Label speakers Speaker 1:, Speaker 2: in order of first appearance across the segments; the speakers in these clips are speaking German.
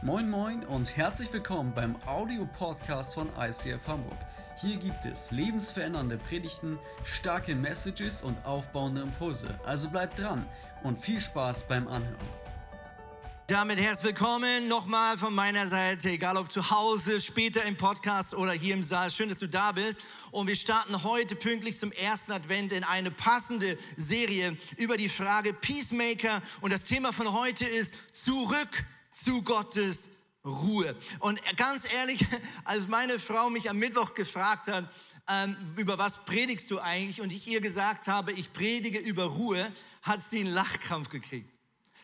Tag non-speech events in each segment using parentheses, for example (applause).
Speaker 1: Moin Moin und herzlich willkommen beim Audio-Podcast von ICF Hamburg. Hier gibt es lebensverändernde Predigten, starke Messages und aufbauende Impulse. Also bleibt dran und viel Spaß beim Anhören.
Speaker 2: Damit herzlich willkommen nochmal von meiner Seite, egal ob zu Hause, später im Podcast oder hier im Saal. Schön, dass du da bist. Und wir starten heute pünktlich zum ersten Advent in eine passende Serie über die Frage Peacemaker. Und das Thema von heute ist zurück zu Gottes Ruhe. Und ganz ehrlich, (laughs) als meine Frau mich am Mittwoch gefragt hat, ähm, über was predigst du eigentlich? Und ich ihr gesagt habe, ich predige über Ruhe, hat sie einen Lachkrampf gekriegt.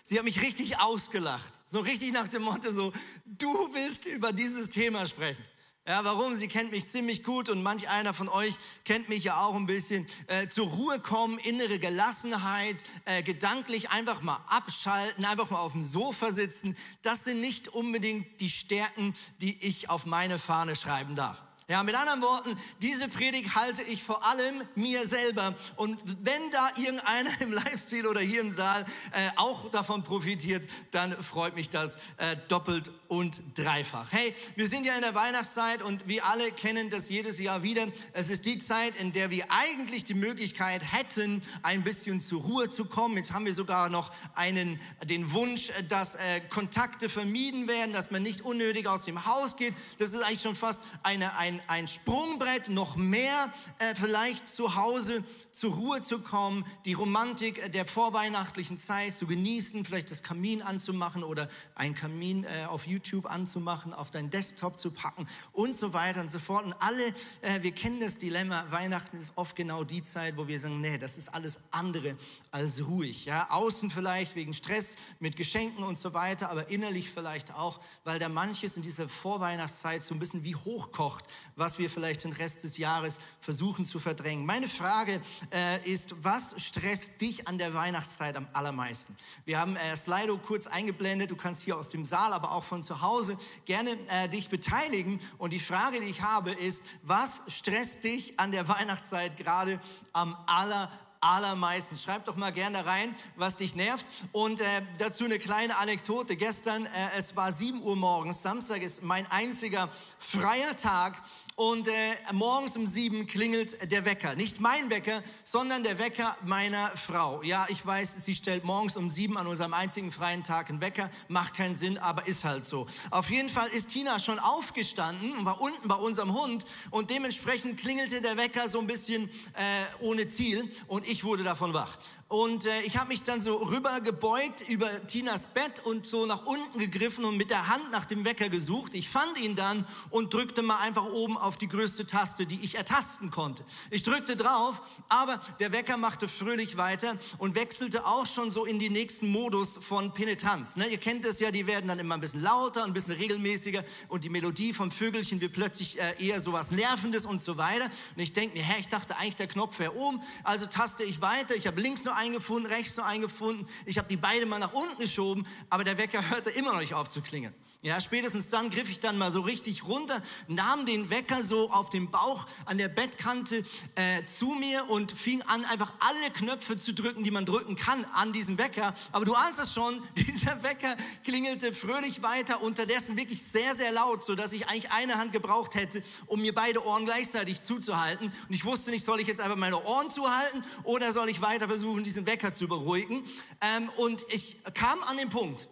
Speaker 2: Sie hat mich richtig ausgelacht. So richtig nach dem Motto so, du willst über dieses Thema sprechen. Ja, warum? Sie kennt mich ziemlich gut und manch einer von euch kennt mich ja auch ein bisschen. Äh, zur Ruhe kommen, innere Gelassenheit, äh, gedanklich einfach mal abschalten, einfach mal auf dem Sofa sitzen. Das sind nicht unbedingt die Stärken, die ich auf meine Fahne schreiben darf. Ja, mit anderen Worten, diese Predigt halte ich vor allem mir selber. Und wenn da irgendeiner (laughs) im Livestream oder hier im Saal äh, auch davon profitiert, dann freut mich das äh, doppelt und dreifach. Hey, wir sind ja in der Weihnachtszeit und wir alle kennen das jedes Jahr wieder. Es ist die Zeit, in der wir eigentlich die Möglichkeit hätten, ein bisschen zur Ruhe zu kommen. Jetzt haben wir sogar noch einen, den Wunsch, dass äh, Kontakte vermieden werden, dass man nicht unnötig aus dem Haus geht. Das ist eigentlich schon fast eine, eine ein, ein Sprungbrett, noch mehr äh, vielleicht zu Hause zur Ruhe zu kommen, die Romantik der vorweihnachtlichen Zeit zu genießen, vielleicht das Kamin anzumachen oder einen Kamin äh, auf YouTube anzumachen, auf deinen Desktop zu packen und so weiter und so fort. Und alle, äh, wir kennen das Dilemma, Weihnachten ist oft genau die Zeit, wo wir sagen, nee, das ist alles andere als ruhig. Ja? Außen vielleicht wegen Stress mit Geschenken und so weiter, aber innerlich vielleicht auch, weil da manches in dieser Vorweihnachtszeit so ein bisschen wie hochkocht, was wir vielleicht den Rest des Jahres versuchen zu verdrängen. Meine Frage äh, ist, was stresst dich an der Weihnachtszeit am allermeisten? Wir haben äh, Slido kurz eingeblendet. Du kannst hier aus dem Saal, aber auch von zu Hause gerne äh, dich beteiligen. Und die Frage, die ich habe, ist, was stresst dich an der Weihnachtszeit gerade am allermeisten? Allermeisten. Schreib doch mal gerne rein, was dich nervt. Und äh, dazu eine kleine Anekdote. Gestern, äh, es war 7 Uhr morgens, Samstag ist mein einziger freier Tag. Und äh, morgens um sieben klingelt der Wecker. Nicht mein Wecker, sondern der Wecker meiner Frau. Ja, ich weiß, sie stellt morgens um sieben an unserem einzigen freien Tag einen Wecker. Macht keinen Sinn, aber ist halt so. Auf jeden Fall ist Tina schon aufgestanden und war unten bei unserem Hund. Und dementsprechend klingelte der Wecker so ein bisschen äh, ohne Ziel. Und ich wurde davon wach. Und äh, ich habe mich dann so rüber gebeugt über Tinas Bett und so nach unten gegriffen und mit der Hand nach dem Wecker gesucht. Ich fand ihn dann und drückte mal einfach oben auf die größte Taste, die ich ertasten konnte. Ich drückte drauf, aber der Wecker machte fröhlich weiter und wechselte auch schon so in den nächsten Modus von Penetranz. Ne? Ihr kennt es ja, die werden dann immer ein bisschen lauter, ein bisschen regelmäßiger und die Melodie vom Vögelchen wird plötzlich äh, eher so was Nervendes und so weiter. Und ich denke mir, hä, ich dachte eigentlich, der Knopf wäre oben, also taste ich weiter. Ich habe links nur eingefunden, rechts nur eingefunden. Ich habe die beide mal nach unten geschoben, aber der Wecker hörte immer noch nicht auf zu klingeln. Ja, spätestens dann griff ich dann mal so richtig runter, nahm den Wecker so auf dem Bauch an der Bettkante äh, zu mir und fing an, einfach alle Knöpfe zu drücken, die man drücken kann an diesem Wecker. Aber du ahnst es schon, (laughs) dieser Wecker klingelte fröhlich weiter, unterdessen wirklich sehr, sehr laut, so dass ich eigentlich eine Hand gebraucht hätte, um mir beide Ohren gleichzeitig zuzuhalten. Und ich wusste nicht, soll ich jetzt einfach meine Ohren zuhalten oder soll ich weiter versuchen, diesen Wecker zu beruhigen. Ähm, und ich kam an den Punkt,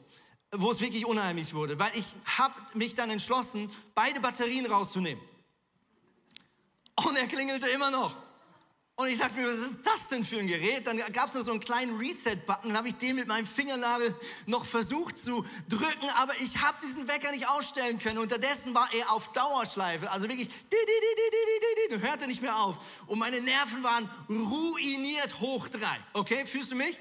Speaker 2: wo es wirklich unheimlich wurde, weil ich habe mich dann entschlossen, beide Batterien rauszunehmen. Und er klingelte immer noch. Und ich sagte mir, was ist das denn für ein Gerät? Dann gab es noch so einen kleinen Reset-Button, dann habe ich den mit meinem Fingernagel noch versucht zu drücken, aber ich habe diesen Wecker nicht ausstellen können. Unterdessen war er auf Dauerschleife, also wirklich, hörte nicht mehr auf. Und meine Nerven waren ruiniert hoch drei. Okay, fühlst du mich?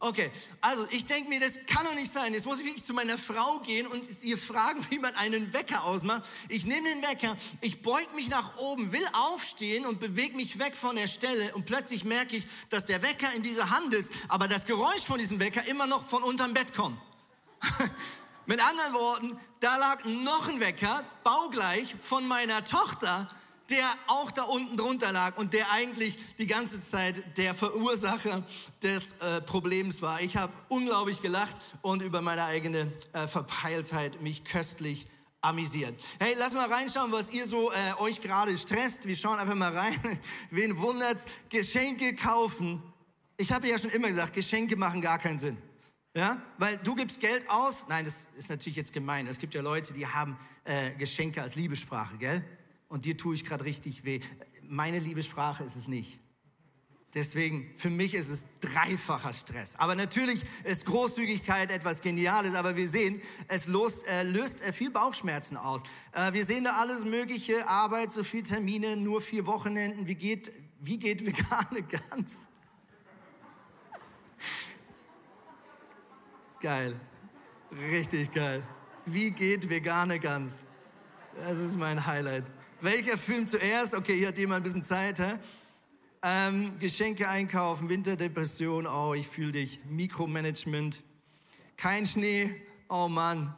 Speaker 2: Okay, also ich denke mir, das kann doch nicht sein. Jetzt muss ich wirklich zu meiner Frau gehen und ihr fragen, (laughs) wie man einen Wecker ausmacht. Ich nehme den Wecker, ich beug mich nach oben, will aufstehen und bewege mich weg von der Stelle und plötzlich merke ich, dass der Wecker in dieser Hand ist, aber das Geräusch von diesem Wecker immer noch von unterm Bett kommt. (laughs) Mit anderen Worten, da lag noch ein Wecker, baugleich von meiner Tochter, der auch da unten drunter lag und der eigentlich die ganze Zeit der Verursacher des äh, Problems war. Ich habe unglaublich gelacht und über meine eigene äh, Verpeiltheit mich köstlich amüsiert. Hey, lass mal reinschauen, was ihr so äh, euch gerade stresst. Wir schauen einfach mal rein. (laughs) Wen wundert's? Geschenke kaufen. Ich habe ja schon immer gesagt, Geschenke machen gar keinen Sinn. Ja, weil du gibst Geld aus. Nein, das ist natürlich jetzt gemein. Es gibt ja Leute, die haben äh, Geschenke als Liebessprache, gell? Und dir tue ich gerade richtig weh. Meine Liebessprache ist es nicht. Deswegen, für mich ist es dreifacher Stress. Aber natürlich ist Großzügigkeit etwas Geniales, aber wir sehen, es los, äh, löst äh, viel Bauchschmerzen aus. Äh, wir sehen da alles Mögliche, Arbeit, so viele Termine, nur vier Wochenenden. Wie geht, wie geht (laughs) vegane Gans? Geil. Richtig geil. Wie geht vegane Gans? Das ist mein Highlight. Welcher Film zuerst? Okay, hier hat jemand ein bisschen Zeit. Hä? Ähm, Geschenke einkaufen, Winterdepression, oh, ich fühle dich. Mikromanagement, kein Schnee, oh Mann.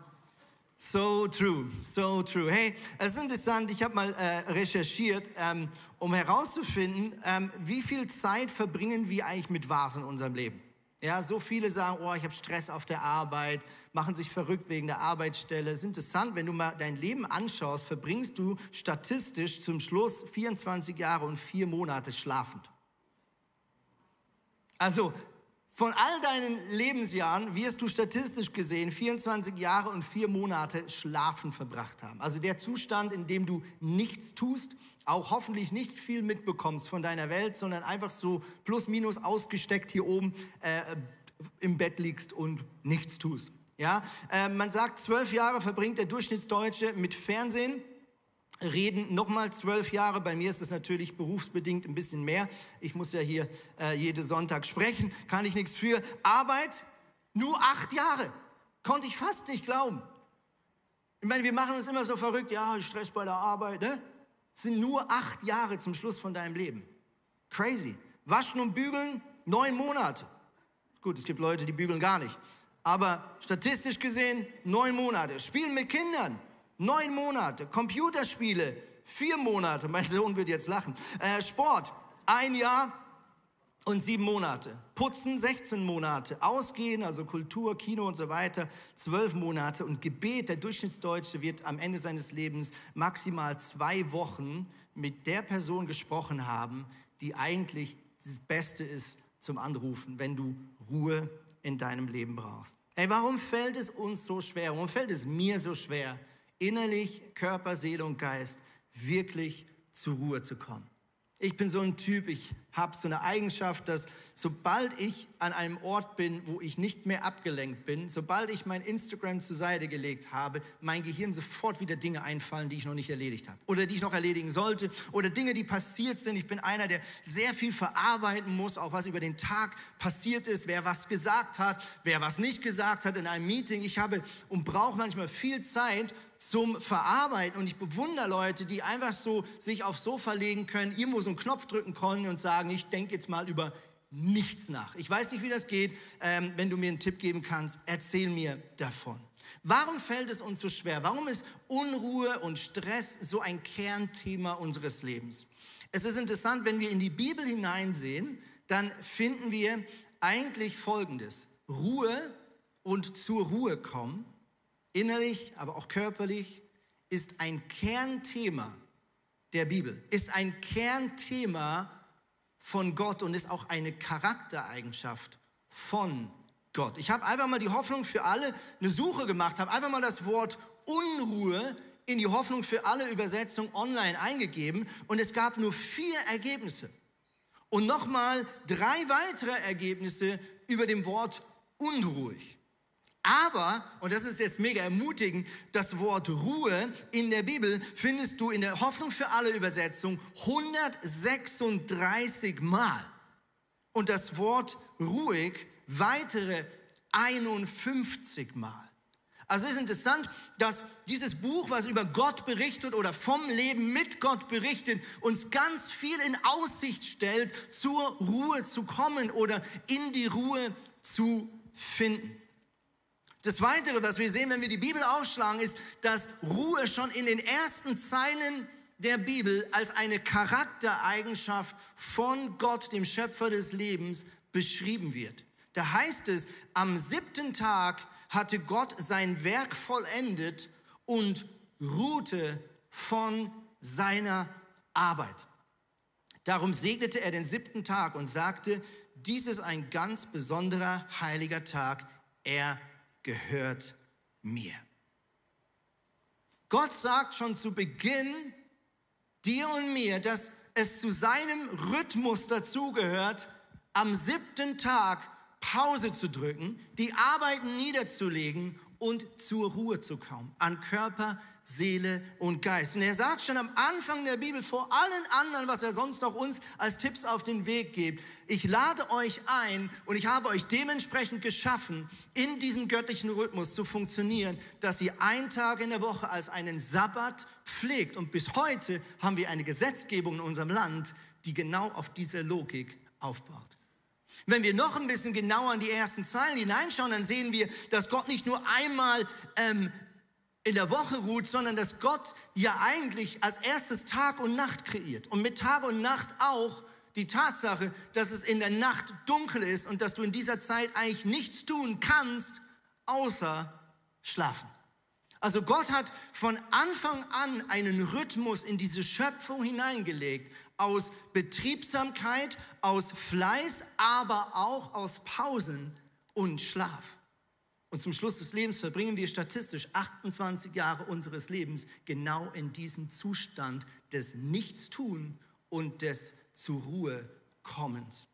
Speaker 2: So true, so true. Hey, es ist interessant, ich habe mal äh, recherchiert, ähm, um herauszufinden, ähm, wie viel Zeit verbringen wir eigentlich mit was in unserem Leben. Ja, so viele sagen, oh, ich habe Stress auf der Arbeit, machen sich verrückt wegen der Arbeitsstelle. Es ist interessant, wenn du mal dein Leben anschaust, verbringst du statistisch zum Schluss 24 Jahre und vier Monate schlafend. Also von all deinen Lebensjahren wirst du statistisch gesehen 24 Jahre und vier Monate schlafen verbracht haben. Also der Zustand, in dem du nichts tust, auch hoffentlich nicht viel mitbekommst von deiner Welt, sondern einfach so plus minus ausgesteckt hier oben äh, im Bett liegst und nichts tust. Ja, äh, man sagt, zwölf Jahre verbringt der Durchschnittsdeutsche mit Fernsehen, reden nochmal zwölf Jahre. Bei mir ist es natürlich berufsbedingt ein bisschen mehr. Ich muss ja hier äh, jeden Sonntag sprechen, kann ich nichts für. Arbeit, nur acht Jahre. Konnte ich fast nicht glauben. Ich meine, wir machen uns immer so verrückt, ja, Stress bei der Arbeit, ne? Das sind nur acht Jahre zum Schluss von deinem Leben. Crazy. Waschen und bügeln, neun Monate. Gut, es gibt Leute, die bügeln gar nicht. Aber statistisch gesehen, neun Monate. Spielen mit Kindern, neun Monate. Computerspiele, vier Monate. Mein Sohn wird jetzt lachen. Äh, Sport, ein Jahr und sieben Monate. Putzen 16 Monate. Ausgehen, also Kultur, Kino und so weiter, zwölf Monate. Und Gebet, der Durchschnittsdeutsche wird am Ende seines Lebens maximal zwei Wochen mit der Person gesprochen haben, die eigentlich das Beste ist zum Anrufen, wenn du Ruhe in deinem Leben brauchst. Ey, warum fällt es uns so schwer? Warum fällt es mir so schwer, innerlich, Körper, Seele und Geist wirklich zur Ruhe zu kommen? Ich bin so ein Typ, ich habe so eine Eigenschaft, dass sobald ich an einem Ort bin, wo ich nicht mehr abgelenkt bin, sobald ich mein Instagram zur Seite gelegt habe, mein Gehirn sofort wieder Dinge einfallen, die ich noch nicht erledigt habe oder die ich noch erledigen sollte oder Dinge, die passiert sind. Ich bin einer, der sehr viel verarbeiten muss, auch was über den Tag passiert ist, wer was gesagt hat, wer was nicht gesagt hat in einem Meeting. Ich habe und brauche manchmal viel Zeit, zum Verarbeiten. Und ich bewundere Leute, die einfach so sich aufs Sofa legen können, irgendwo so einen Knopf drücken können und sagen, ich denke jetzt mal über nichts nach. Ich weiß nicht, wie das geht. Ähm, wenn du mir einen Tipp geben kannst, erzähl mir davon. Warum fällt es uns so schwer? Warum ist Unruhe und Stress so ein Kernthema unseres Lebens? Es ist interessant, wenn wir in die Bibel hineinsehen, dann finden wir eigentlich Folgendes. Ruhe und zur Ruhe kommen innerlich, aber auch körperlich, ist ein Kernthema der Bibel, ist ein Kernthema von Gott und ist auch eine Charaktereigenschaft von Gott. Ich habe einfach mal die Hoffnung für alle eine Suche gemacht, habe einfach mal das Wort Unruhe in die Hoffnung für alle Übersetzung online eingegeben und es gab nur vier Ergebnisse. Und nochmal drei weitere Ergebnisse über dem Wort unruhig. Aber, und das ist jetzt mega ermutigend, das Wort Ruhe in der Bibel findest du in der Hoffnung für alle Übersetzung 136 Mal. Und das Wort ruhig weitere 51 Mal. Also es ist interessant, dass dieses Buch, was über Gott berichtet oder vom Leben mit Gott berichtet, uns ganz viel in Aussicht stellt, zur Ruhe zu kommen oder in die Ruhe zu finden. Das Weitere, was wir sehen, wenn wir die Bibel aufschlagen, ist, dass Ruhe schon in den ersten Zeilen der Bibel als eine Charaktereigenschaft von Gott, dem Schöpfer des Lebens, beschrieben wird. Da heißt es, am siebten Tag hatte Gott sein Werk vollendet und ruhte von seiner Arbeit. Darum segnete er den siebten Tag und sagte, dies ist ein ganz besonderer heiliger Tag, er gehört mir. Gott sagt schon zu Beginn dir und mir, dass es zu seinem Rhythmus dazugehört, am siebten Tag Pause zu drücken, die Arbeiten niederzulegen und zur Ruhe zu kommen, an Körper, Seele und Geist. Und er sagt schon am Anfang der Bibel vor allen anderen, was er sonst auch uns als Tipps auf den Weg gibt, ich lade euch ein und ich habe euch dementsprechend geschaffen, in diesem göttlichen Rhythmus zu funktionieren, dass ihr einen Tag in der Woche als einen Sabbat pflegt. Und bis heute haben wir eine Gesetzgebung in unserem Land, die genau auf dieser Logik aufbaut. Wenn wir noch ein bisschen genauer in die ersten Zeilen hineinschauen, dann sehen wir, dass Gott nicht nur einmal ähm, in der Woche ruht, sondern dass Gott ja eigentlich als erstes Tag und Nacht kreiert. Und mit Tag und Nacht auch die Tatsache, dass es in der Nacht dunkel ist und dass du in dieser Zeit eigentlich nichts tun kannst, außer schlafen. Also Gott hat von Anfang an einen Rhythmus in diese Schöpfung hineingelegt, aus Betriebsamkeit, aus Fleiß, aber auch aus Pausen und Schlaf. Und zum Schluss des Lebens verbringen wir statistisch 28 Jahre unseres Lebens genau in diesem Zustand des Nichtstun und des zur Ruhe kommens.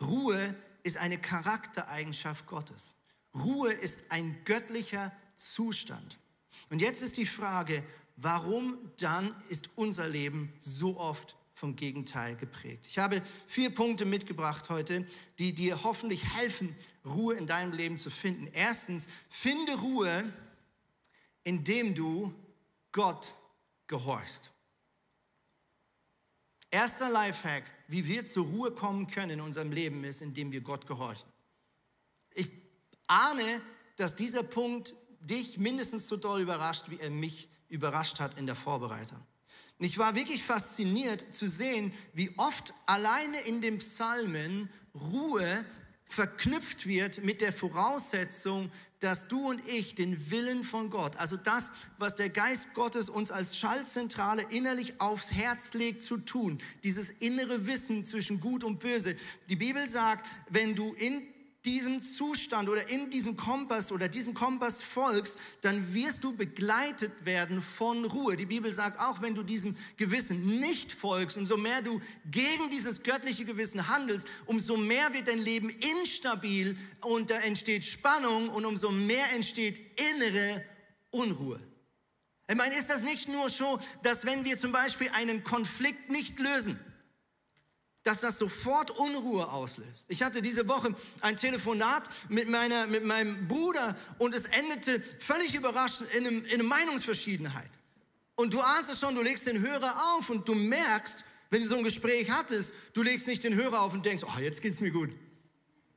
Speaker 2: Ruhe ist eine Charaktereigenschaft Gottes. Ruhe ist ein göttlicher Zustand. Und jetzt ist die Frage, warum dann ist unser Leben so oft vom Gegenteil geprägt. Ich habe vier Punkte mitgebracht heute, die dir hoffentlich helfen, Ruhe in deinem Leben zu finden. Erstens, finde Ruhe, indem du Gott gehorchst. Erster Lifehack, wie wir zur Ruhe kommen können in unserem Leben, ist, indem wir Gott gehorchen. Ich ahne, dass dieser Punkt dich mindestens so doll überrascht, wie er mich überrascht hat in der Vorbereitung. Ich war wirklich fasziniert zu sehen, wie oft alleine in den Psalmen Ruhe verknüpft wird mit der Voraussetzung, dass du und ich den Willen von Gott, also das, was der Geist Gottes uns als Schaltzentrale innerlich aufs Herz legt zu tun, dieses innere Wissen zwischen Gut und Böse. Die Bibel sagt, wenn du in diesem Zustand oder in diesem Kompass oder diesem Kompass folgst, dann wirst du begleitet werden von Ruhe. Die Bibel sagt auch, wenn du diesem Gewissen nicht folgst, umso mehr du gegen dieses göttliche Gewissen handelst, umso mehr wird dein Leben instabil und da entsteht Spannung und umso mehr entsteht innere Unruhe. Ich meine, ist das nicht nur so, dass wenn wir zum Beispiel einen Konflikt nicht lösen, dass das sofort Unruhe auslöst. Ich hatte diese Woche ein Telefonat mit, meiner, mit meinem Bruder und es endete völlig überraschend in, einem, in einer Meinungsverschiedenheit. Und du ahnst es schon, du legst den Hörer auf und du merkst, wenn du so ein Gespräch hattest, du legst nicht den Hörer auf und denkst, oh, jetzt geht's mir gut.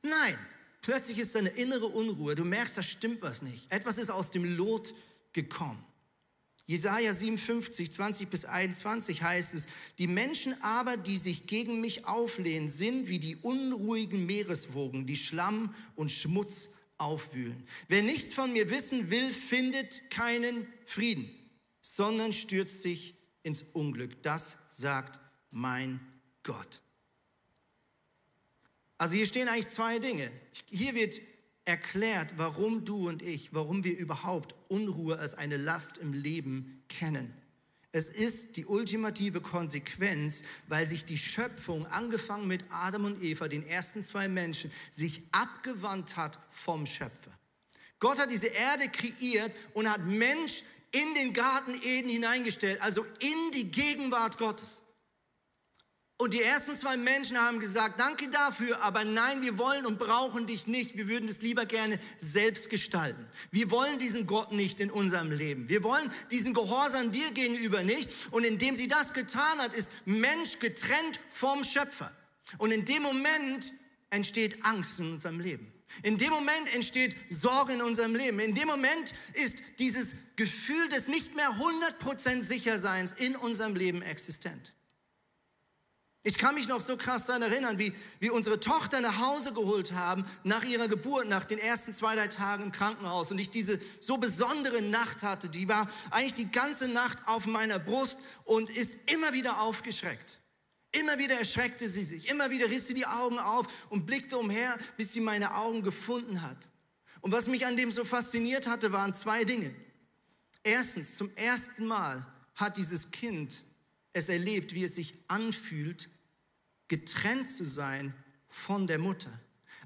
Speaker 2: Nein, plötzlich ist da eine innere Unruhe. Du merkst, da stimmt was nicht. Etwas ist aus dem Lot gekommen. Jesaja 57, 20 bis 21 heißt es, die Menschen aber, die sich gegen mich auflehnen, sind wie die unruhigen Meereswogen, die Schlamm und Schmutz aufwühlen. Wer nichts von mir wissen will, findet keinen Frieden, sondern stürzt sich ins Unglück. Das sagt mein Gott. Also hier stehen eigentlich zwei Dinge. Hier wird erklärt, warum du und ich, warum wir überhaupt Unruhe als eine Last im Leben kennen. Es ist die ultimative Konsequenz, weil sich die Schöpfung, angefangen mit Adam und Eva, den ersten zwei Menschen, sich abgewandt hat vom Schöpfer. Gott hat diese Erde kreiert und hat Mensch in den Garten Eden hineingestellt, also in die Gegenwart Gottes. Und die ersten zwei Menschen haben gesagt, danke dafür, aber nein, wir wollen und brauchen dich nicht. Wir würden es lieber gerne selbst gestalten. Wir wollen diesen Gott nicht in unserem Leben. Wir wollen diesen Gehorsam dir gegenüber nicht. Und indem sie das getan hat, ist Mensch getrennt vom Schöpfer. Und in dem Moment entsteht Angst in unserem Leben. In dem Moment entsteht Sorge in unserem Leben. In dem Moment ist dieses Gefühl des nicht mehr 100% Sicherseins in unserem Leben existent. Ich kann mich noch so krass daran erinnern, wie wir unsere Tochter nach Hause geholt haben, nach ihrer Geburt, nach den ersten zwei, drei Tagen im Krankenhaus. Und ich diese so besondere Nacht hatte, die war eigentlich die ganze Nacht auf meiner Brust und ist immer wieder aufgeschreckt. Immer wieder erschreckte sie sich, immer wieder riss sie die Augen auf und blickte umher, bis sie meine Augen gefunden hat. Und was mich an dem so fasziniert hatte, waren zwei Dinge. Erstens, zum ersten Mal hat dieses Kind es erlebt, wie es sich anfühlt, getrennt zu sein von der Mutter.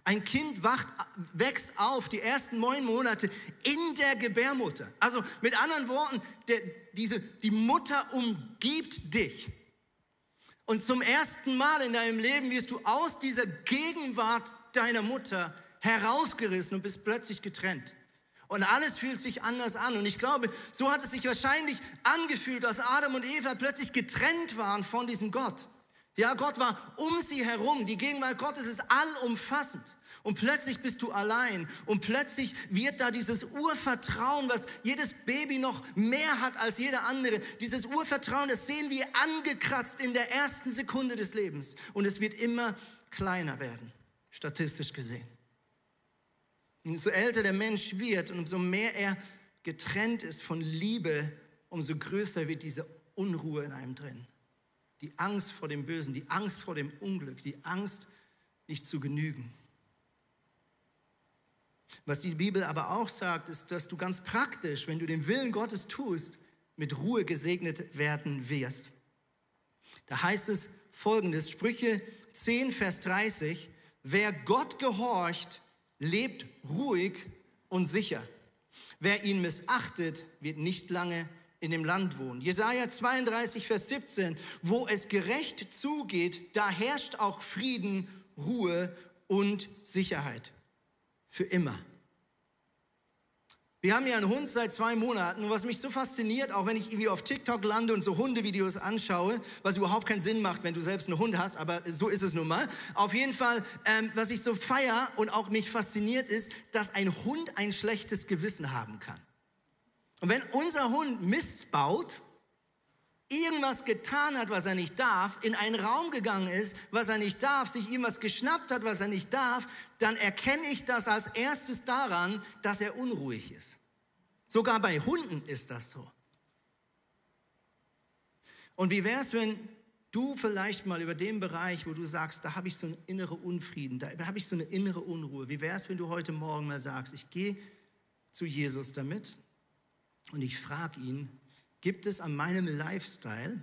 Speaker 2: Ein Kind wacht, wächst auf die ersten neun Monate in der Gebärmutter. Also mit anderen Worten, der, diese, die Mutter umgibt dich. Und zum ersten Mal in deinem Leben wirst du aus dieser Gegenwart deiner Mutter herausgerissen und bist plötzlich getrennt. Und alles fühlt sich anders an. Und ich glaube, so hat es sich wahrscheinlich angefühlt, dass Adam und Eva plötzlich getrennt waren von diesem Gott. Ja, Gott war um sie herum. Die Gegenwart Gottes ist allumfassend. Und plötzlich bist du allein. Und plötzlich wird da dieses Urvertrauen, was jedes Baby noch mehr hat als jeder andere. Dieses Urvertrauen, das sehen wir angekratzt in der ersten Sekunde des Lebens. Und es wird immer kleiner werden, statistisch gesehen. Umso älter der Mensch wird und umso mehr er getrennt ist von Liebe, umso größer wird diese Unruhe in einem drin. Die Angst vor dem Bösen, die Angst vor dem Unglück, die Angst, nicht zu genügen. Was die Bibel aber auch sagt, ist, dass du ganz praktisch, wenn du den Willen Gottes tust, mit Ruhe gesegnet werden wirst. Da heißt es folgendes, Sprüche 10, Vers 30, wer Gott gehorcht, lebt ruhig und sicher. Wer ihn missachtet, wird nicht lange in dem Land wohnen. Jesaja 32, Vers 17, wo es gerecht zugeht, da herrscht auch Frieden, Ruhe und Sicherheit. Für immer. Wir haben ja einen Hund seit zwei Monaten und was mich so fasziniert, auch wenn ich irgendwie auf TikTok lande und so Hundevideos anschaue, was überhaupt keinen Sinn macht, wenn du selbst einen Hund hast, aber so ist es nun mal. Auf jeden Fall, ähm, was ich so feier und auch mich fasziniert ist, dass ein Hund ein schlechtes Gewissen haben kann. Und wenn unser Hund missbaut, irgendwas getan hat, was er nicht darf, in einen Raum gegangen ist, was er nicht darf, sich irgendwas geschnappt hat, was er nicht darf, dann erkenne ich das als erstes daran, dass er unruhig ist. Sogar bei Hunden ist das so. Und wie wäre es, wenn du vielleicht mal über den Bereich, wo du sagst, da habe ich so einen inneren Unfrieden, da habe ich so eine innere Unruhe, wie wäre es, wenn du heute Morgen mal sagst, ich gehe zu Jesus damit und ich frage ihn, gibt es an meinem Lifestyle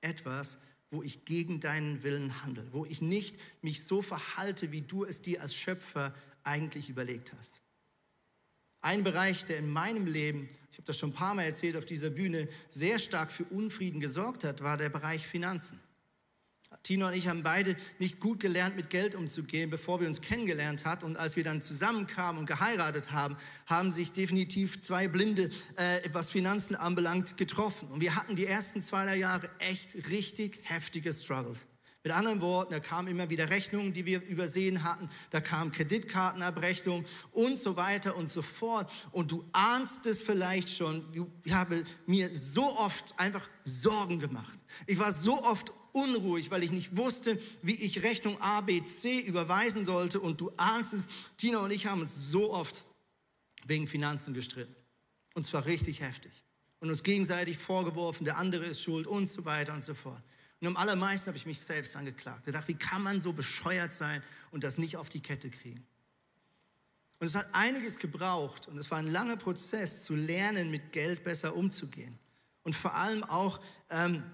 Speaker 2: etwas, wo ich gegen deinen Willen handle, wo ich nicht mich so verhalte, wie du es dir als Schöpfer eigentlich überlegt hast. Ein Bereich, der in meinem Leben, ich habe das schon ein paar Mal erzählt auf dieser Bühne, sehr stark für Unfrieden gesorgt hat, war der Bereich Finanzen. Tina und ich haben beide nicht gut gelernt, mit Geld umzugehen, bevor wir uns kennengelernt haben. Und als wir dann zusammenkamen und geheiratet haben, haben sich definitiv zwei Blinde, äh, was Finanzen anbelangt, getroffen. Und wir hatten die ersten zwei drei Jahre echt richtig heftige Struggles. Mit anderen Worten, da kamen immer wieder Rechnungen, die wir übersehen hatten, da kamen Kreditkartenabrechnungen und so weiter und so fort. Und du ahnst es vielleicht schon, ich habe mir so oft einfach Sorgen gemacht. Ich war so oft unruhig, weil ich nicht wusste, wie ich Rechnung A, B, C überweisen sollte. Und du ahnst es, Tina und ich haben uns so oft wegen Finanzen gestritten. Und zwar richtig heftig. Und uns gegenseitig vorgeworfen, der andere ist schuld und so weiter und so fort. Und am allermeisten habe ich mich selbst angeklagt. Ich dachte, wie kann man so bescheuert sein und das nicht auf die Kette kriegen? Und es hat einiges gebraucht und es war ein langer Prozess zu lernen, mit Geld besser umzugehen. Und vor allem auch, ähm,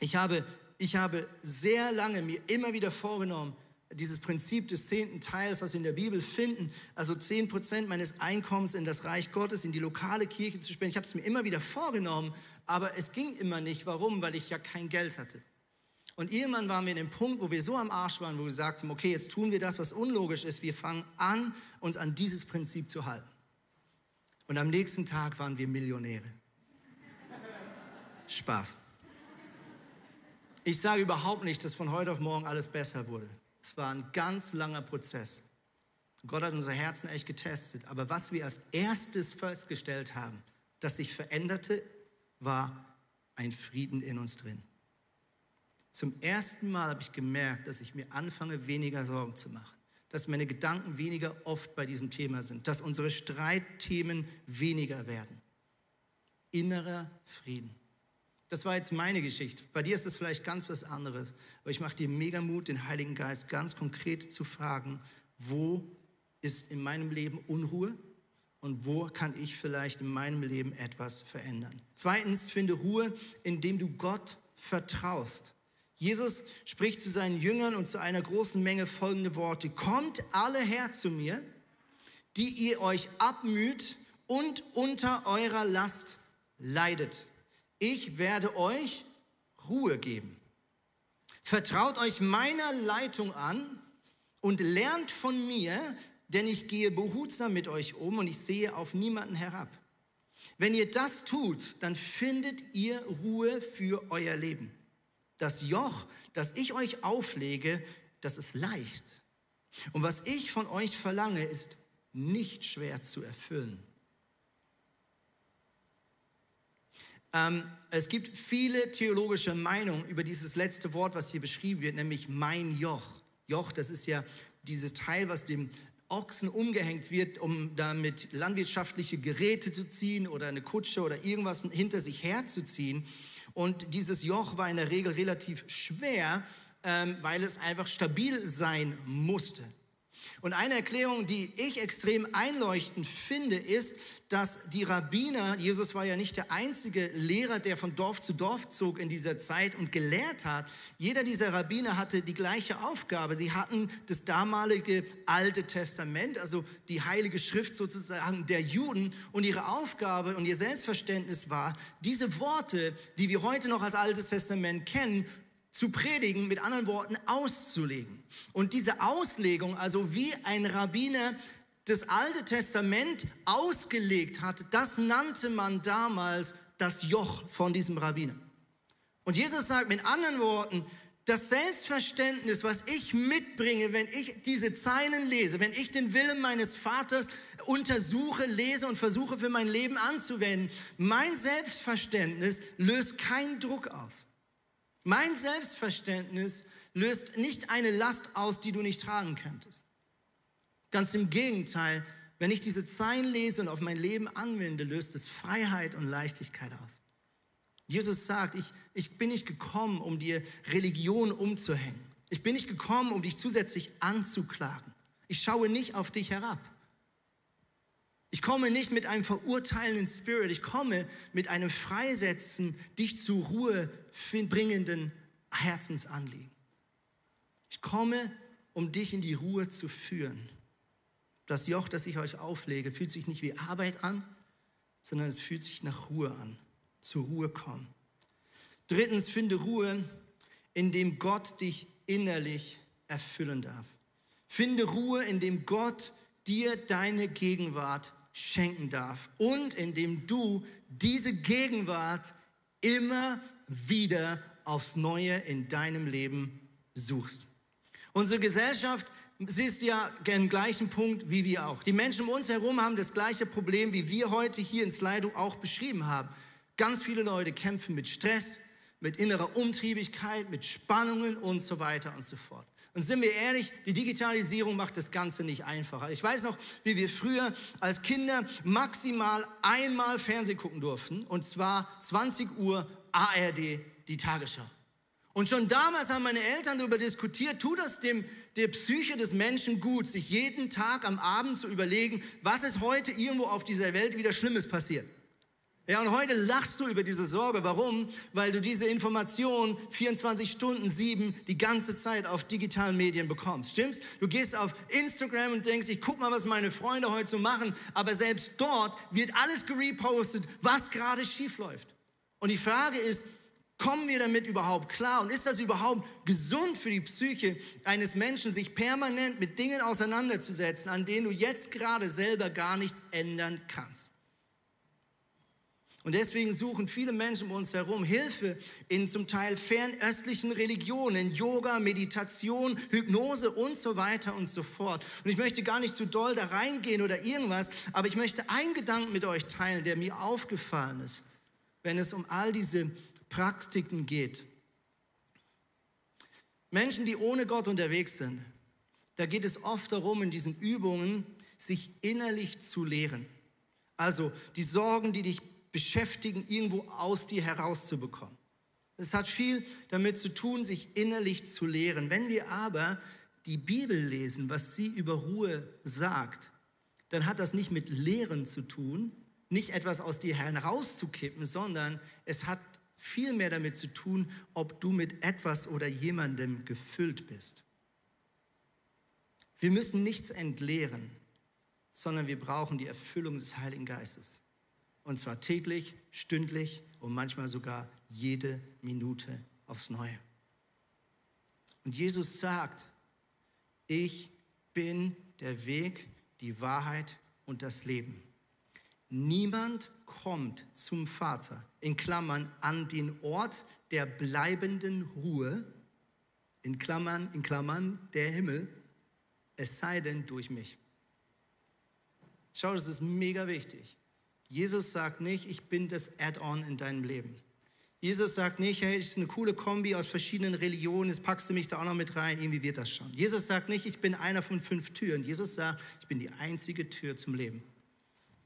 Speaker 2: ich habe ich habe sehr lange mir immer wieder vorgenommen, dieses Prinzip des zehnten Teils, was wir in der Bibel finden, also zehn Prozent meines Einkommens in das Reich Gottes, in die lokale Kirche zu spenden. Ich habe es mir immer wieder vorgenommen, aber es ging immer nicht. Warum? Weil ich ja kein Geld hatte. Und irgendwann waren wir in dem Punkt, wo wir so am Arsch waren, wo wir gesagt haben, okay, jetzt tun wir das, was unlogisch ist. Wir fangen an, uns an dieses Prinzip zu halten. Und am nächsten Tag waren wir Millionäre. Spaß. Ich sage überhaupt nicht, dass von heute auf morgen alles besser wurde. Es war ein ganz langer Prozess. Gott hat unsere Herzen echt getestet. Aber was wir als erstes festgestellt haben, das sich veränderte, war ein Frieden in uns drin. Zum ersten Mal habe ich gemerkt, dass ich mir anfange, weniger Sorgen zu machen. Dass meine Gedanken weniger oft bei diesem Thema sind. Dass unsere Streitthemen weniger werden. Innerer Frieden. Das war jetzt meine Geschichte. Bei dir ist das vielleicht ganz was anderes. Aber ich mache dir mega Mut, den Heiligen Geist ganz konkret zu fragen, wo ist in meinem Leben Unruhe und wo kann ich vielleicht in meinem Leben etwas verändern. Zweitens, finde Ruhe, indem du Gott vertraust. Jesus spricht zu seinen Jüngern und zu einer großen Menge folgende Worte. Kommt alle her zu mir, die ihr euch abmüht und unter eurer Last leidet ich werde euch Ruhe geben. Vertraut euch meiner Leitung an und lernt von mir, denn ich gehe behutsam mit euch um und ich sehe auf niemanden herab. Wenn ihr das tut, dann findet ihr Ruhe für euer Leben. Das Joch, das ich euch auflege, das ist leicht. Und was ich von euch verlange, ist nicht schwer zu erfüllen. Ähm, es gibt viele theologische Meinungen über dieses letzte Wort, was hier beschrieben wird, nämlich mein Joch. Joch, das ist ja dieses Teil, was dem Ochsen umgehängt wird, um damit landwirtschaftliche Geräte zu ziehen oder eine Kutsche oder irgendwas hinter sich herzuziehen. Und dieses Joch war in der Regel relativ schwer, ähm, weil es einfach stabil sein musste. Und eine Erklärung, die ich extrem einleuchtend finde, ist, dass die Rabbiner, Jesus war ja nicht der einzige Lehrer, der von Dorf zu Dorf zog in dieser Zeit und gelehrt hat. Jeder dieser Rabbiner hatte die gleiche Aufgabe. Sie hatten das damalige Alte Testament, also die Heilige Schrift sozusagen der Juden. Und ihre Aufgabe und ihr Selbstverständnis war, diese Worte, die wir heute noch als Altes Testament kennen, zu predigen, mit anderen Worten auszulegen. Und diese Auslegung, also wie ein Rabbiner das Alte Testament ausgelegt hat, das nannte man damals das Joch von diesem Rabbiner. Und Jesus sagt mit anderen Worten, das Selbstverständnis, was ich mitbringe, wenn ich diese Zeilen lese, wenn ich den Willen meines Vaters untersuche, lese und versuche für mein Leben anzuwenden, mein Selbstverständnis löst keinen Druck aus. Mein Selbstverständnis löst nicht eine Last aus, die du nicht tragen könntest. Ganz im Gegenteil, wenn ich diese Zeilen lese und auf mein Leben anwende, löst es Freiheit und Leichtigkeit aus. Jesus sagt, ich, ich bin nicht gekommen, um dir Religion umzuhängen. Ich bin nicht gekommen, um dich zusätzlich anzuklagen. Ich schaue nicht auf dich herab. Ich komme nicht mit einem verurteilenden Spirit, ich komme mit einem freisetzen, dich zur Ruhe bringenden Herzensanliegen. Ich komme, um dich in die Ruhe zu führen. Das Joch, das ich euch auflege, fühlt sich nicht wie Arbeit an, sondern es fühlt sich nach Ruhe an. Zur Ruhe kommen. Drittens, finde Ruhe, indem Gott dich innerlich erfüllen darf. Finde Ruhe, indem Gott dir deine Gegenwart schenken darf und indem du diese Gegenwart immer wieder aufs Neue in deinem Leben suchst. Unsere Gesellschaft sie ist ja im gleichen Punkt wie wir auch. Die Menschen um uns herum haben das gleiche Problem, wie wir heute hier in Slido auch beschrieben haben. Ganz viele Leute kämpfen mit Stress, mit innerer Umtriebigkeit, mit Spannungen und so weiter und so fort. Und sind wir ehrlich, die Digitalisierung macht das Ganze nicht einfacher. Ich weiß noch, wie wir früher als Kinder maximal einmal Fernsehen gucken durften, und zwar 20 Uhr ARD, die Tagesschau. Und schon damals haben meine Eltern darüber diskutiert, tut das dem, der Psyche des Menschen gut, sich jeden Tag am Abend zu überlegen, was ist heute irgendwo auf dieser Welt wieder Schlimmes passiert. Ja, und heute lachst du über diese Sorge. Warum? Weil du diese Information 24 Stunden, sieben, die ganze Zeit auf digitalen Medien bekommst. Stimmt's? Du gehst auf Instagram und denkst, ich guck mal, was meine Freunde heute so machen. Aber selbst dort wird alles gerepostet, was gerade schief läuft. Und die Frage ist, kommen wir damit überhaupt klar? Und ist das überhaupt gesund für die Psyche eines Menschen, sich permanent mit Dingen auseinanderzusetzen, an denen du jetzt gerade selber gar nichts ändern kannst? Und deswegen suchen viele Menschen um uns herum Hilfe in zum Teil fernöstlichen Religionen, Yoga, Meditation, Hypnose und so weiter und so fort. Und ich möchte gar nicht zu doll da reingehen oder irgendwas, aber ich möchte einen Gedanken mit euch teilen, der mir aufgefallen ist, wenn es um all diese Praktiken geht. Menschen, die ohne Gott unterwegs sind, da geht es oft darum, in diesen Übungen sich innerlich zu lehren. Also die Sorgen, die dich beschäftigen, irgendwo aus dir herauszubekommen. Es hat viel damit zu tun, sich innerlich zu lehren. Wenn wir aber die Bibel lesen, was sie über Ruhe sagt, dann hat das nicht mit Lehren zu tun, nicht etwas aus dir herauszukippen, sondern es hat viel mehr damit zu tun, ob du mit etwas oder jemandem gefüllt bist. Wir müssen nichts entleeren, sondern wir brauchen die Erfüllung des Heiligen Geistes. Und zwar täglich, stündlich und manchmal sogar jede Minute aufs Neue. Und Jesus sagt, ich bin der Weg, die Wahrheit und das Leben. Niemand kommt zum Vater, in Klammern, an den Ort der bleibenden Ruhe, in Klammern, in Klammern, der Himmel, es sei denn durch mich. Schau, das ist mega wichtig. Jesus sagt nicht, ich bin das Add-on in deinem Leben. Jesus sagt nicht, hey, es ist eine coole Kombi aus verschiedenen Religionen, jetzt packst du mich da auch noch mit rein, irgendwie wird das schon. Jesus sagt nicht, ich bin einer von fünf Türen. Jesus sagt, ich bin die einzige Tür zum Leben.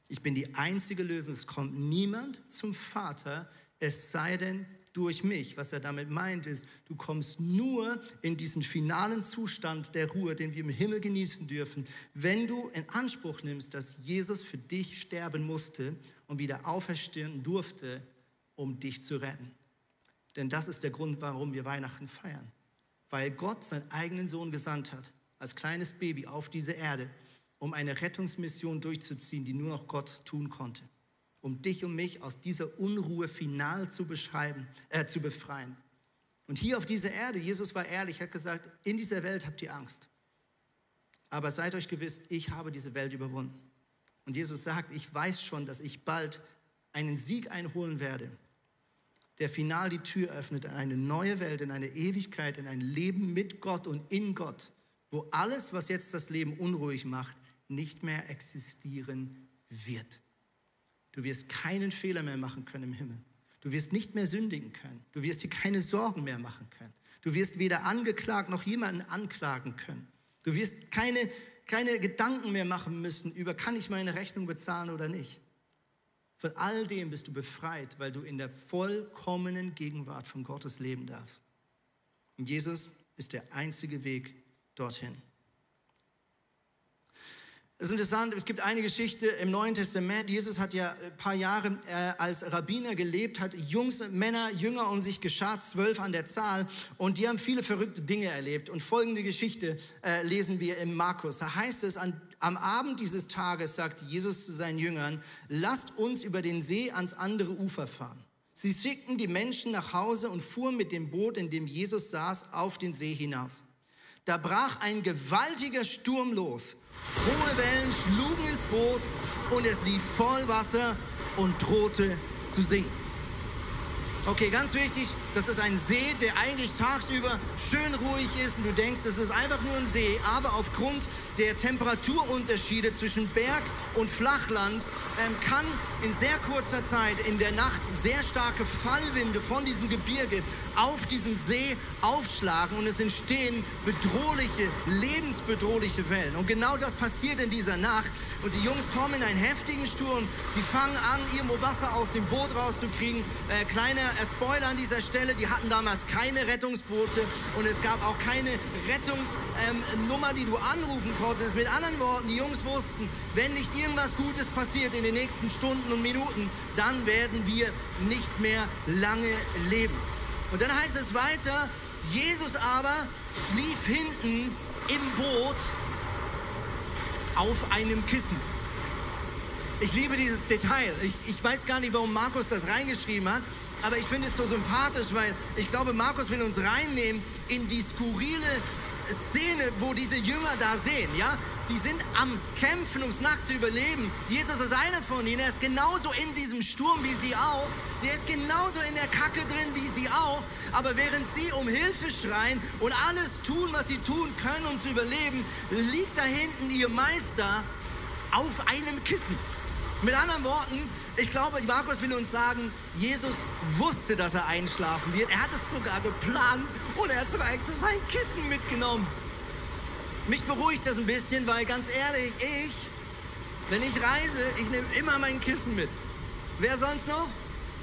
Speaker 2: Ich bin die einzige Lösung. Es kommt niemand zum Vater, es sei denn durch mich. Was er damit meint ist, du kommst nur in diesen finalen Zustand der Ruhe, den wir im Himmel genießen dürfen, wenn du in Anspruch nimmst, dass Jesus für dich sterben musste und wieder auferstehen durfte, um dich zu retten. Denn das ist der Grund, warum wir Weihnachten feiern. Weil Gott seinen eigenen Sohn gesandt hat, als kleines Baby auf diese Erde, um eine Rettungsmission durchzuziehen, die nur noch Gott tun konnte um dich und mich aus dieser Unruhe final zu beschreiben, äh, zu befreien. Und hier auf dieser Erde, Jesus war ehrlich, hat gesagt, in dieser Welt habt ihr Angst. Aber seid euch gewiss, ich habe diese Welt überwunden. Und Jesus sagt, ich weiß schon, dass ich bald einen Sieg einholen werde, der final die Tür öffnet in eine neue Welt, in eine Ewigkeit, in ein Leben mit Gott und in Gott, wo alles, was jetzt das Leben unruhig macht, nicht mehr existieren wird. Du wirst keinen Fehler mehr machen können im Himmel. Du wirst nicht mehr sündigen können. Du wirst dir keine Sorgen mehr machen können. Du wirst weder angeklagt noch jemanden anklagen können. Du wirst keine, keine Gedanken mehr machen müssen über, kann ich meine Rechnung bezahlen oder nicht. Von all dem bist du befreit, weil du in der vollkommenen Gegenwart von Gottes leben darfst. Und Jesus ist der einzige Weg dorthin. Es ist interessant, es gibt eine Geschichte im Neuen Testament. Jesus hat ja ein paar Jahre äh, als Rabbiner gelebt, hat Jungs, Männer, Jünger um sich geschart, zwölf an der Zahl. Und die haben viele verrückte Dinge erlebt. Und folgende Geschichte äh, lesen wir im Markus. Da heißt es, am Abend dieses Tages sagt Jesus zu seinen Jüngern, lasst uns über den See ans andere Ufer fahren. Sie schickten die Menschen nach Hause und fuhren mit dem Boot, in dem Jesus saß, auf den See hinaus. Da brach ein gewaltiger Sturm los Hohe Wellen schlugen ins Boot und es lief voll Wasser und drohte zu sinken. Okay, ganz wichtig, das ist ein See, der eigentlich tagsüber schön ruhig ist und du denkst, es ist einfach nur ein See, aber aufgrund der Temperaturunterschiede zwischen Berg und Flachland ähm, kann in sehr kurzer Zeit in der Nacht sehr starke Fallwinde von diesem Gebirge auf diesen See aufschlagen und es entstehen bedrohliche, lebensbedrohliche Wellen. Und genau das passiert in dieser Nacht. Und die Jungs kommen in einen heftigen Sturm. Sie fangen an, irgendwo Wasser aus dem Boot rauszukriegen. Äh, kleiner äh, Spoiler an dieser Stelle, die hatten damals keine Rettungsboote und es gab auch keine Rettungsnummer, ähm, die du anrufen konntest. Mit anderen Worten, die Jungs wussten, wenn nicht irgendwas Gutes passiert in den nächsten Stunden und Minuten, dann werden wir nicht mehr lange leben. Und dann heißt es weiter, Jesus aber schlief hinten im Boot auf einem Kissen. Ich liebe dieses Detail. Ich, ich weiß gar nicht, warum Markus das reingeschrieben hat, aber ich finde es so sympathisch, weil ich glaube, Markus will uns reinnehmen in die skurrile Szene, wo diese Jünger da sehen, ja, die sind am Kämpfen ums nackte Überleben. Jesus ist einer von ihnen, er ist genauso in diesem Sturm wie sie auch. Er ist genauso in der Kacke drin wie sie auch. Aber während sie um Hilfe schreien und alles tun, was sie tun können, um zu überleben, liegt da hinten ihr Meister auf einem Kissen. Mit anderen Worten, ich glaube, Markus will uns sagen, Jesus wusste, dass er einschlafen wird. Er hat es sogar geplant und er hat sogar extra sein Kissen mitgenommen. Mich beruhigt das ein bisschen, weil ganz ehrlich, ich, wenn ich reise, ich nehme immer mein Kissen mit. Wer sonst noch?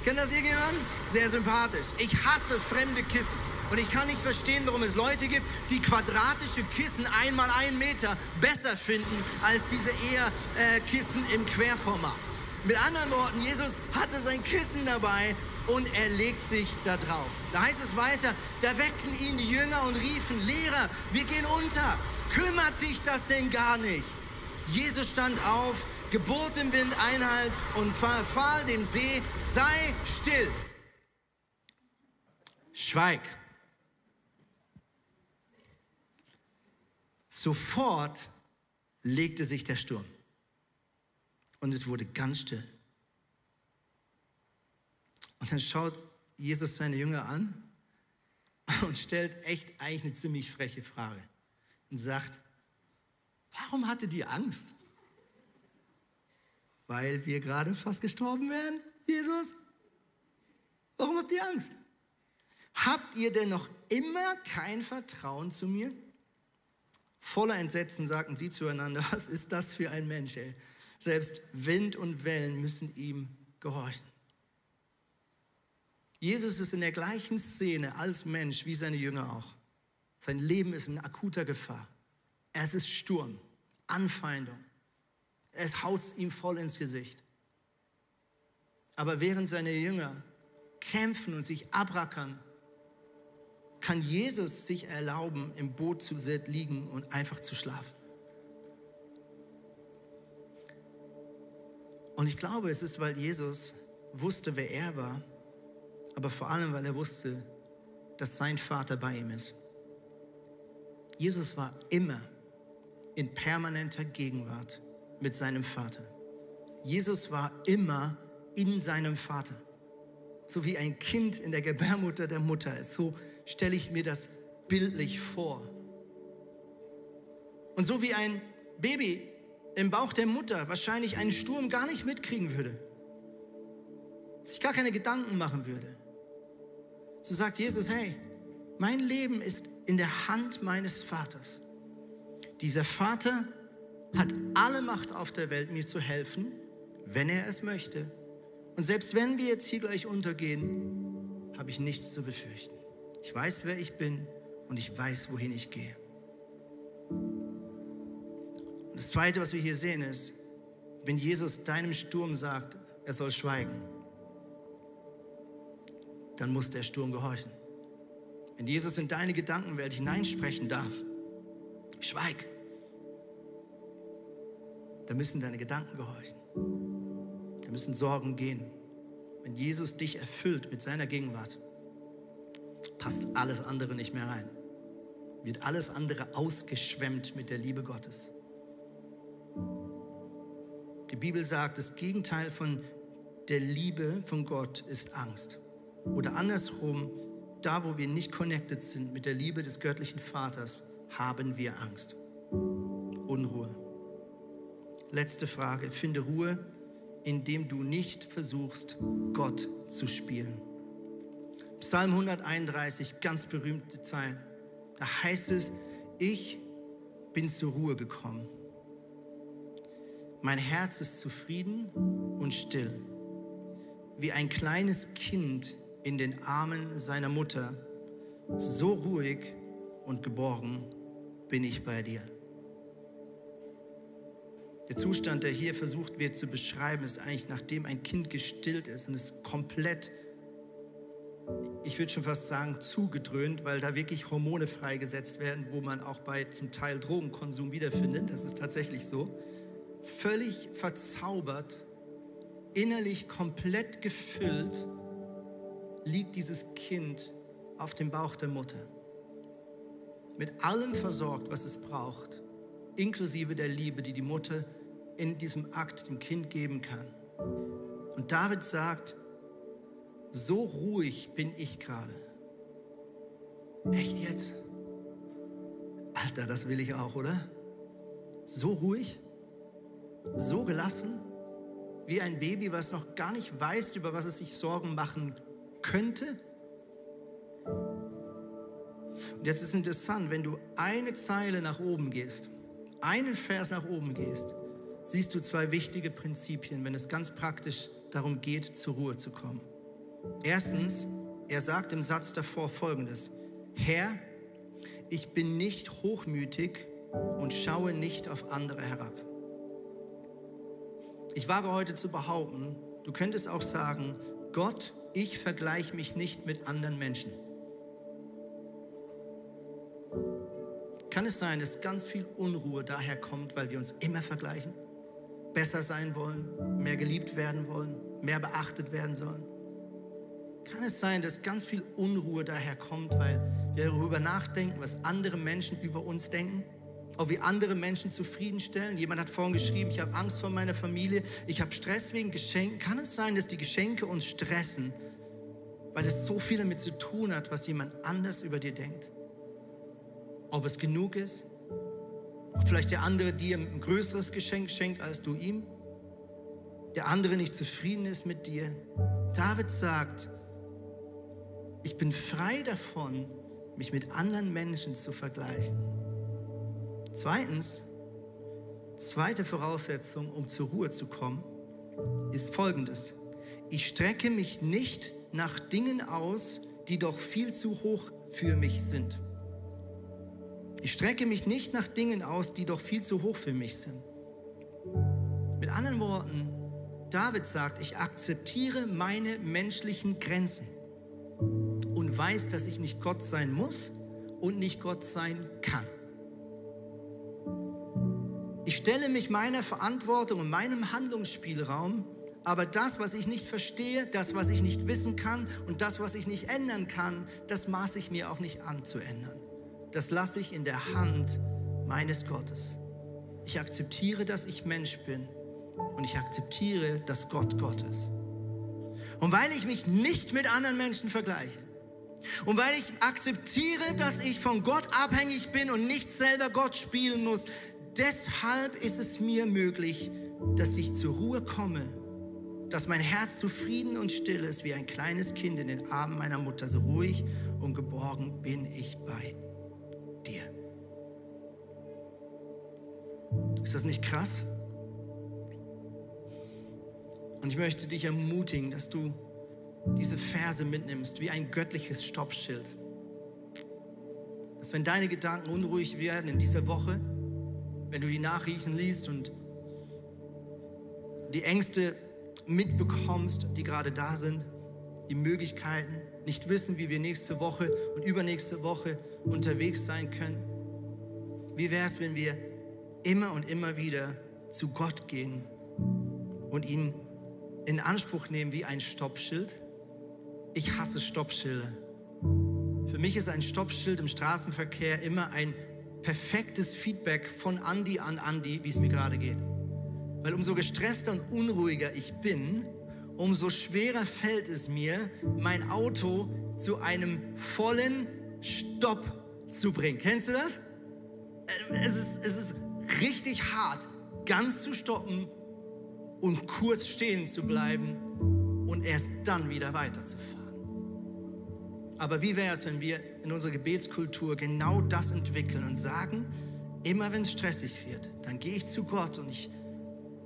Speaker 2: Kennt das irgendjemand? Sehr sympathisch. Ich hasse fremde Kissen. Und ich kann nicht verstehen, warum es Leute gibt, die quadratische Kissen einmal einen Meter besser finden als diese eher äh, Kissen im Querformat. Mit anderen Worten, Jesus hatte sein Kissen dabei und er legt sich da drauf. Da heißt es weiter, da weckten ihn die Jünger und riefen, Lehrer, wir gehen unter. Kümmert dich das denn gar nicht? Jesus stand auf, gebot dem Wind Einhalt und befahl dem See, sei still. Schweig. Sofort legte sich der Sturm und es wurde ganz still. Und dann schaut Jesus seine Jünger an und stellt echt eigentlich eine ziemlich freche Frage und sagt, warum hattet ihr Angst? Weil wir gerade fast gestorben wären, Jesus? Warum habt ihr Angst? Habt ihr denn noch immer kein Vertrauen zu mir? Voller Entsetzen sagten sie zueinander, (laughs) was ist das für ein Mensch, ey? Selbst Wind und Wellen müssen ihm gehorchen. Jesus ist in der gleichen Szene als Mensch wie seine Jünger auch. Sein Leben ist in akuter Gefahr. Es ist Sturm, Anfeindung. Es haut ihm voll ins Gesicht. Aber während seine Jünger kämpfen und sich abrackern, kann Jesus sich erlauben, im Boot zu liegen und einfach zu schlafen. Und ich glaube, es ist, weil Jesus wusste, wer er war, aber vor allem, weil er wusste, dass sein Vater bei ihm ist. Jesus war immer in permanenter Gegenwart mit seinem Vater. Jesus war immer in seinem Vater. So wie ein Kind in der Gebärmutter der Mutter ist. So stelle ich mir das bildlich vor. Und so wie ein Baby im Bauch der Mutter wahrscheinlich einen Sturm gar nicht mitkriegen würde, sich gar keine Gedanken machen würde. So sagt Jesus, hey, mein Leben ist in der Hand meines Vaters. Dieser Vater hat alle Macht auf der Welt, mir zu helfen, wenn er es möchte. Und selbst wenn wir jetzt hier gleich untergehen, habe ich nichts zu befürchten. Ich weiß, wer ich bin und ich weiß, wohin ich gehe. Das Zweite, was wir hier sehen, ist, wenn Jesus deinem Sturm sagt, er soll schweigen, dann muss der Sturm gehorchen. Wenn Jesus in deine Gedankenwelt hineinsprechen darf, schweig, dann müssen deine Gedanken gehorchen. Da müssen Sorgen gehen. Wenn Jesus dich erfüllt mit seiner Gegenwart, passt alles andere nicht mehr rein. Wird alles andere ausgeschwemmt mit der Liebe Gottes. Die Bibel sagt, das Gegenteil von der Liebe von Gott ist Angst. Oder andersrum, da wo wir nicht connected sind mit der Liebe des göttlichen Vaters, haben wir Angst. Unruhe. Letzte Frage. Finde Ruhe, indem du nicht versuchst, Gott zu spielen. Psalm 131, ganz berühmte Zeilen. Da heißt es, ich bin zur Ruhe gekommen mein Herz ist zufrieden und still, wie ein kleines Kind in den Armen seiner Mutter. So ruhig und geborgen bin ich bei dir. Der Zustand, der hier versucht wird zu beschreiben, ist eigentlich, nachdem ein Kind gestillt ist und es komplett, ich würde schon fast sagen, zugedröhnt, weil da wirklich Hormone freigesetzt werden, wo man auch bei zum Teil Drogenkonsum wiederfindet. Das ist tatsächlich so völlig verzaubert, innerlich komplett gefüllt, liegt dieses Kind auf dem Bauch der Mutter. mit allem versorgt, was es braucht, inklusive der Liebe, die die Mutter in diesem Akt dem Kind geben kann. Und David sagt, so ruhig bin ich gerade. Echt jetzt? Alter, das will ich auch, oder? So ruhig, so gelassen, wie ein Baby, was noch gar nicht weiß, über was es sich Sorgen machen könnte. Und jetzt ist interessant, wenn du eine Zeile nach oben gehst, einen Vers nach oben gehst, siehst du zwei wichtige Prinzipien, wenn es ganz praktisch darum geht, zur Ruhe zu kommen. Erstens, er sagt im Satz davor folgendes, Herr, ich bin nicht hochmütig und schaue nicht auf andere herab. Ich wage heute zu behaupten, du könntest auch sagen, Gott, ich vergleiche mich nicht mit anderen Menschen. Kann es sein, dass ganz viel Unruhe daher kommt, weil wir uns immer vergleichen? Besser sein wollen, mehr geliebt werden wollen, mehr beachtet werden sollen? Kann es sein, dass ganz viel Unruhe daher kommt, weil wir darüber nachdenken, was andere Menschen über uns denken? Ob wir andere Menschen zufriedenstellen? Jemand hat vorhin geschrieben, ich habe Angst vor meiner Familie, ich habe Stress wegen Geschenken. Kann es sein, dass die Geschenke uns stressen, weil es so viel damit zu tun hat, was jemand anders über dir denkt? Ob es genug ist? Ob vielleicht der andere dir ein größeres Geschenk schenkt als du ihm? Der andere nicht zufrieden ist mit dir? David sagt, ich bin frei davon, mich mit anderen Menschen zu vergleichen. Zweitens, zweite Voraussetzung, um zur Ruhe zu kommen, ist folgendes. Ich strecke mich nicht nach Dingen aus, die doch viel zu hoch für mich sind. Ich strecke mich nicht nach Dingen aus, die doch viel zu hoch für mich sind. Mit anderen Worten, David sagt, ich akzeptiere meine menschlichen Grenzen und weiß, dass ich nicht Gott sein muss und nicht Gott sein kann. Ich stelle mich meiner Verantwortung und meinem Handlungsspielraum, aber das, was ich nicht verstehe, das, was ich nicht wissen kann und das, was ich nicht ändern kann, das maße ich mir auch nicht an zu ändern. Das lasse ich in der Hand meines Gottes. Ich akzeptiere, dass ich Mensch bin und ich akzeptiere, dass Gott Gott ist. Und weil ich mich nicht mit anderen Menschen vergleiche und weil ich akzeptiere, dass ich von Gott abhängig bin und nicht selber Gott spielen muss, deshalb ist es mir möglich, dass ich zur Ruhe komme, dass mein Herz zufrieden und still ist wie ein kleines Kind in den Armen meiner Mutter. So ruhig und geborgen bin ich bei dir. Ist das nicht krass? Und ich möchte dich ermutigen, dass du diese Verse mitnimmst wie ein göttliches Stoppschild. Dass wenn deine Gedanken unruhig werden in dieser Woche, wenn du die Nachrichten liest und die Ängste mitbekommst, die gerade da sind, die Möglichkeiten, nicht wissen, wie wir nächste Woche und übernächste Woche unterwegs sein können. Wie wäre es, wenn wir immer und immer wieder zu Gott gehen und ihn in Anspruch nehmen wie ein Stoppschild. Ich hasse Stoppschilder. Für mich ist ein Stoppschild im Straßenverkehr immer ein perfektes Feedback von Andi an Andi, wie es mir gerade geht. Weil umso gestresster und unruhiger ich bin, umso schwerer fällt es mir, mein Auto zu einem vollen Stopp zu bringen. Kennst du das? Es ist, es ist richtig hart, ganz zu stoppen und kurz stehen zu bleiben und erst dann wieder weiterzufahren. Aber wie wäre es, wenn wir in unserer Gebetskultur genau das entwickeln und sagen, immer wenn es stressig wird, dann gehe ich zu Gott und ich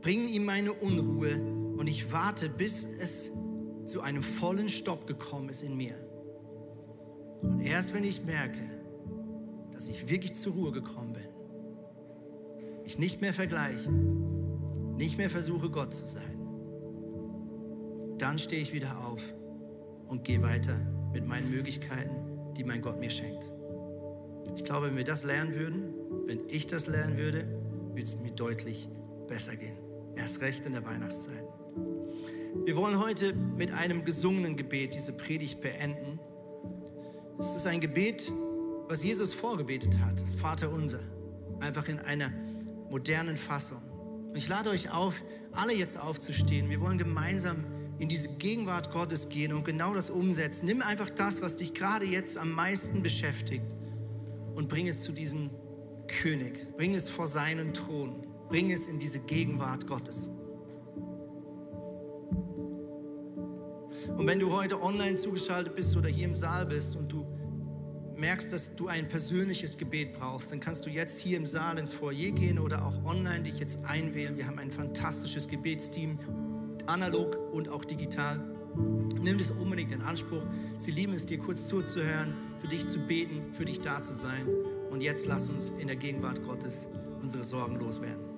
Speaker 2: bringe ihm meine Unruhe und ich warte, bis es zu einem vollen Stopp gekommen ist in mir. Und erst wenn ich merke, dass ich wirklich zur Ruhe gekommen bin, mich nicht mehr vergleiche, nicht mehr versuche, Gott zu sein, dann stehe ich wieder auf und gehe weiter mit meinen Möglichkeiten, die mein Gott mir schenkt. Ich glaube, wenn wir das lernen würden, wenn ich das lernen würde, würde es mir deutlich besser gehen. Erst recht in der Weihnachtszeit. Wir wollen heute mit einem gesungenen Gebet diese Predigt beenden. Es ist ein Gebet, was Jesus vorgebetet hat, das Vater unser, einfach in einer modernen Fassung. Und ich lade euch auf, alle jetzt aufzustehen. Wir wollen gemeinsam in diese Gegenwart Gottes gehen und genau das umsetzen. Nimm einfach das, was dich gerade jetzt am meisten beschäftigt und bring es zu diesem König. Bring es vor seinen Thron. Bring es in diese Gegenwart Gottes. Und wenn du heute online zugeschaltet bist oder hier im Saal bist und du merkst, dass du ein persönliches Gebet brauchst, dann kannst du jetzt hier im Saal ins Foyer gehen oder auch online dich jetzt einwählen. Wir haben ein fantastisches Gebetsteam, analog und auch digital. Nimm das unbedingt in Anspruch. Sie lieben es, dir kurz zuzuhören, für dich zu beten, für dich da zu sein. Und jetzt lass uns in der Gegenwart Gottes unsere Sorgen loswerden.